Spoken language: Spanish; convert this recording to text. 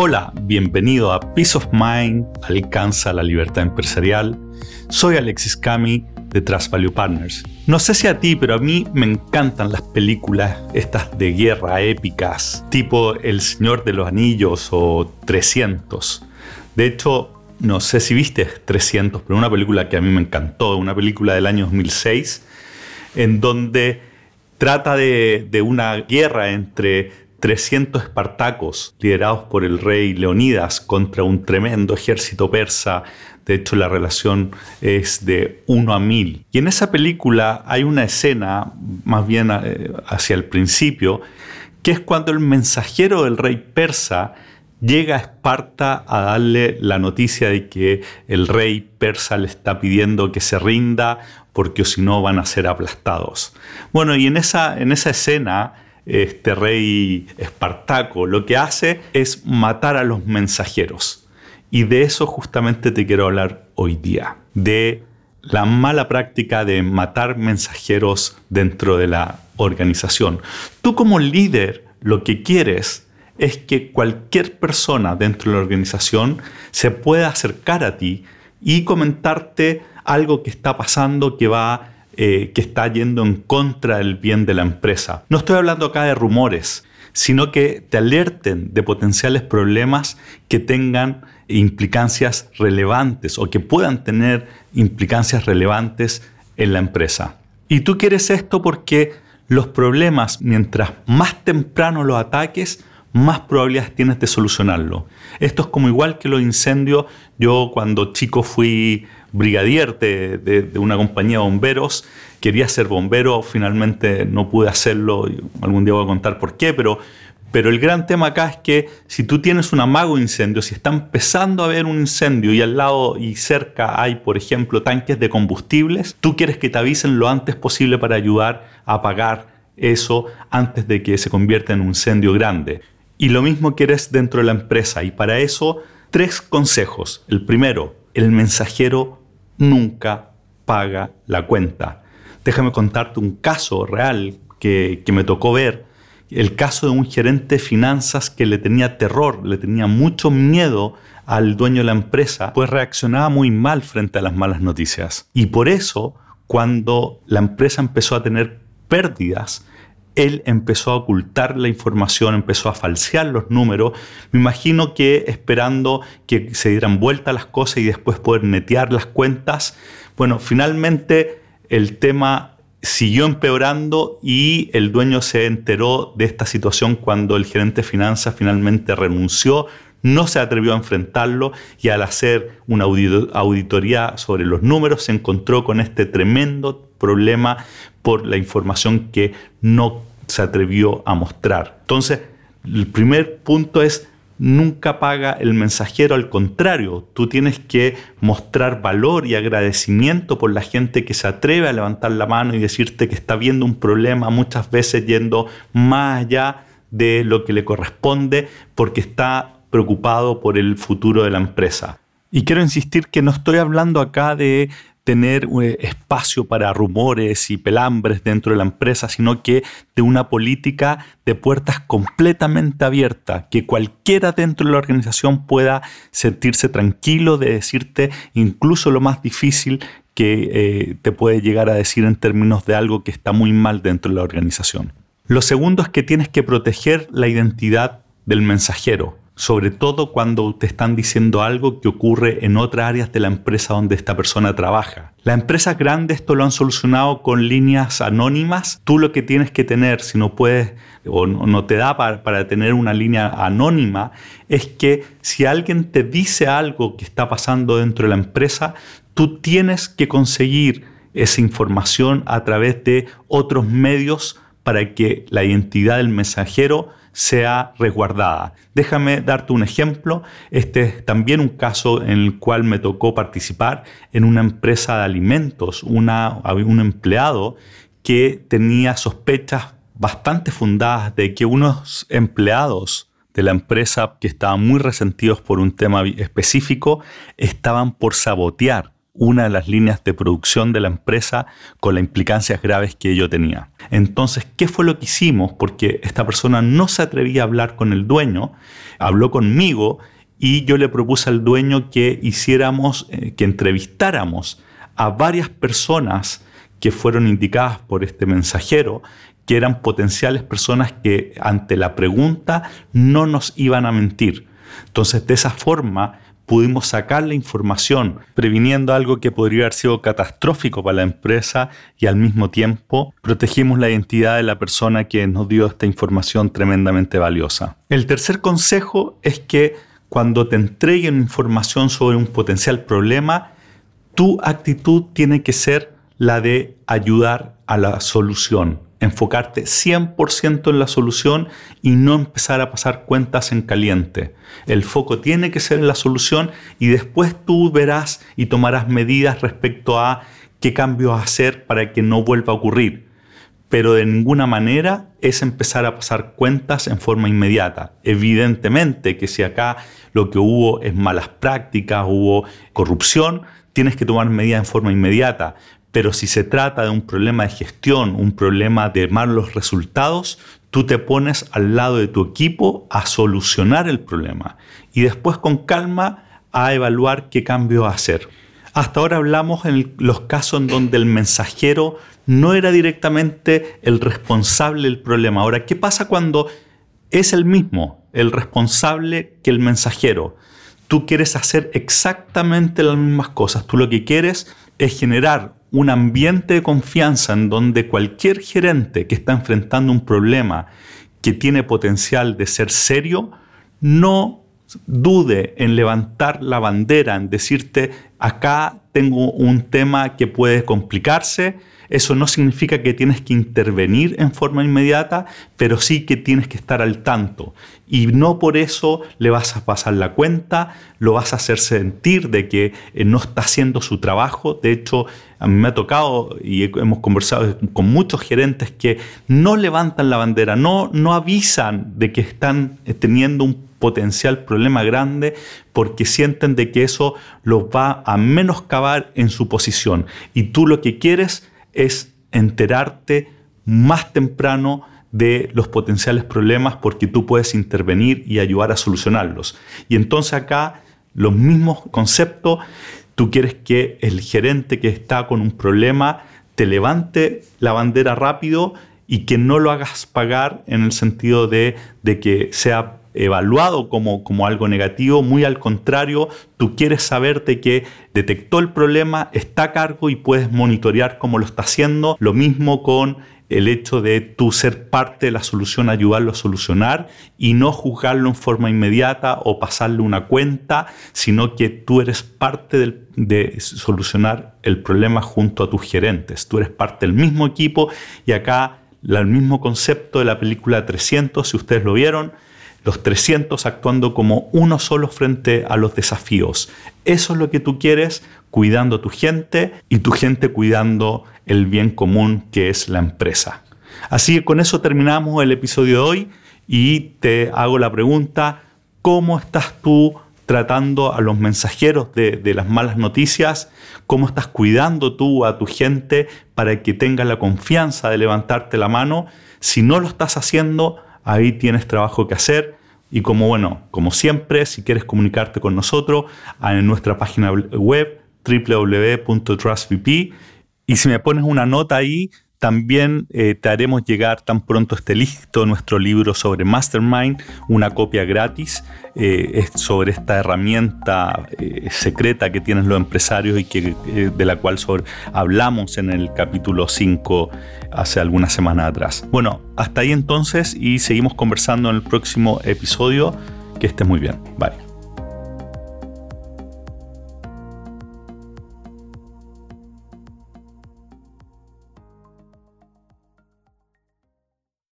Hola, bienvenido a Peace of Mind, alcanza la libertad empresarial. Soy Alexis Cami de Trust Value Partners. No sé si a ti, pero a mí me encantan las películas estas de guerra épicas, tipo El Señor de los Anillos o 300. De hecho, no sé si viste 300, pero una película que a mí me encantó, una película del año 2006, en donde trata de, de una guerra entre 300 espartacos liderados por el rey Leonidas contra un tremendo ejército persa. De hecho, la relación es de 1 a 1000. Y en esa película hay una escena, más bien eh, hacia el principio, que es cuando el mensajero del rey persa llega a Esparta a darle la noticia de que el rey persa le está pidiendo que se rinda porque si no van a ser aplastados. Bueno, y en esa, en esa escena este rey Espartaco, lo que hace es matar a los mensajeros. Y de eso justamente te quiero hablar hoy día, de la mala práctica de matar mensajeros dentro de la organización. Tú como líder lo que quieres es que cualquier persona dentro de la organización se pueda acercar a ti y comentarte algo que está pasando que va eh, que está yendo en contra del bien de la empresa. No estoy hablando acá de rumores, sino que te alerten de potenciales problemas que tengan implicancias relevantes o que puedan tener implicancias relevantes en la empresa. Y tú quieres esto porque los problemas, mientras más temprano los ataques, más probabilidades tienes de solucionarlo. Esto es como igual que los incendios. Yo cuando chico fui brigadier de, una compañía de bomberos. Quería ser bombero, finalmente no pude hacerlo. Algún día voy a contar por qué, pero, pero el gran tema acá es que si tú tienes un amago incendio, si está empezando a haber un incendio y al lado y cerca hay, por ejemplo, tanques de combustibles, tú quieres que te avisen lo antes posible para ayudar a apagar eso antes de que se convierta en un incendio grande. Y lo mismo quieres dentro de la empresa. Y para eso, tres consejos. El primero, el mensajero nunca paga la cuenta. Déjame contarte un caso real que, me tocó ver. El caso de un gerente de finanzas que le tenía terror, le tenía mucho miedo al dueño de la empresa, pues reaccionaba muy mal frente a las malas noticias. Y por eso, cuando la empresa empezó a tener pérdidas, él empezó a ocultar la información, empezó a falsear los números. Me imagino que esperando que se dieran vuelta las cosas y después poder netear las cuentas. Bueno, finalmente el tema siguió empeorando y el dueño se enteró de esta situación cuando el gerente de finanzas finalmente renunció, no se atrevió a enfrentarlo y al hacer una auditoría sobre los números se encontró con este tremendo problema por la información que no se atrevió a mostrar. Entonces, el primer punto es nunca paga el mensajero, al contrario, tú tienes que mostrar valor y agradecimiento por la gente que se atreve a levantar la mano y decirte que está viendo un problema, muchas veces yendo más allá de lo que le corresponde porque está preocupado por el futuro de la empresa. Y quiero insistir que no estoy hablando acá de tener eh, espacio para rumores y pelambres dentro de la empresa, sino que de una política de puertas completamente abierta, que cualquiera dentro de la organización pueda sentirse tranquilo de decirte incluso lo más difícil que eh, te puede llegar a decir en términos de algo que está muy mal dentro de la organización. Lo segundo es que tienes que proteger la identidad del mensajero sobre todo cuando te están diciendo algo que ocurre en otras áreas de la empresa donde esta persona trabaja. Las empresas grandes esto lo han solucionado con líneas anónimas. Tú lo que tienes que tener, si no puedes o no te da para, para tener una línea anónima, es que si alguien te dice algo que está pasando dentro de la empresa, tú tienes que conseguir esa información a través de otros medios para que la identidad del mensajero sea resguardada. Déjame darte un ejemplo. Este es también un caso en el cual me tocó participar en una empresa de alimentos, una, un empleado que tenía sospechas bastante fundadas de que unos empleados de la empresa que estaban muy resentidos por un tema específico estaban por sabotear una de las líneas de producción de la empresa con las implicancias graves que yo tenía. Entonces, ¿qué fue lo que hicimos? Porque esta persona no se atrevía a hablar con el dueño, habló conmigo y yo le propuse al dueño que hiciéramos, eh, que entrevistáramos a varias personas que fueron indicadas por este mensajero, que eran potenciales personas que ante la pregunta no nos iban a mentir. Entonces, de esa forma, pudimos sacar la información, previniendo algo que podría haber sido catastrófico para la empresa y al mismo tiempo protegimos la identidad de la persona que nos dio esta información tremendamente valiosa. El tercer consejo es que cuando te entreguen información sobre un potencial problema, tu actitud tiene que ser la de ayudar a la solución enfocarte 100% en la solución y no empezar a pasar cuentas en caliente. El foco tiene que ser en la solución y después tú verás y tomarás medidas respecto a qué cambios hacer para que no vuelva a ocurrir. Pero de ninguna manera es empezar a pasar cuentas en forma inmediata. Evidentemente que si acá lo que hubo es malas prácticas, hubo corrupción, tienes que tomar medidas en forma inmediata, pero si se trata de un problema de gestión, un problema de malos resultados, tú te pones al lado de tu equipo a solucionar el problema y después con calma a evaluar qué cambio hacer. Hasta ahora hablamos en los casos en donde el mensajero no era directamente el responsable del problema. Ahora, ¿qué pasa cuando es el mismo, el responsable que el mensajero? Tú quieres hacer exactamente las mismas cosas. Tú lo que quieres es generar un ambiente de confianza en donde cualquier gerente que está enfrentando un problema que tiene potencial de ser serio, no dude en levantar la bandera, en decirte, acá tengo un tema que puede complicarse, eso no significa que tienes que intervenir en forma inmediata, pero sí que tienes que estar al tanto. Y no por eso le vas a pasar la cuenta, lo vas a hacer sentir de que eh, no está haciendo su trabajo. De hecho, a mí me ha tocado y hemos conversado con muchos gerentes que no levantan la bandera, no, no avisan de que están eh, teniendo un potencial problema grande porque sienten de que eso los va a menoscabar en su posición. Y tú lo que quieres es enterarte más temprano de los potenciales problemas porque tú puedes intervenir y ayudar a solucionarlos. Y entonces acá los mismos conceptos, tú quieres que el gerente que está con un problema te levante la bandera rápido y que no lo hagas pagar en el sentido de, de que sea evaluado como, como algo negativo, muy al contrario, tú quieres saberte que detectó el problema, está a cargo y puedes monitorear cómo lo está haciendo. Lo mismo con el hecho de tú ser parte de la solución, ayudarlo a solucionar y no juzgarlo en forma inmediata o pasarle una cuenta, sino que tú eres parte de solucionar el problema junto a tus gerentes. Tú eres parte del mismo equipo y acá el mismo concepto de la película 300, si ustedes lo vieron, los 300 actuando como uno solo frente a los desafíos. Eso es lo que tú quieres, cuidando a tu gente y tu gente cuidando el bien común que es la empresa. Así que con eso terminamos el episodio de hoy y te hago la pregunta, ¿cómo estás tú tratando a los mensajeros de, las malas noticias, cómo estás cuidando tú a tu gente para que tenga la confianza de levantarte la mano. Si no lo estás haciendo, ahí tienes trabajo que hacer. Y como bueno, como siempre, si quieres comunicarte con nosotros, en nuestra página web www.trustvp. Y si me pones una nota ahí, también eh, te haremos llegar tan pronto esté listo nuestro libro sobre Mastermind, una copia gratis eh, sobre esta herramienta eh, secreta que tienen los empresarios y que, de la cual hablamos en el capítulo 5 hace algunas semanas atrás. Bueno, hasta ahí entonces y seguimos conversando en el próximo episodio. Que estés muy bien. Bye.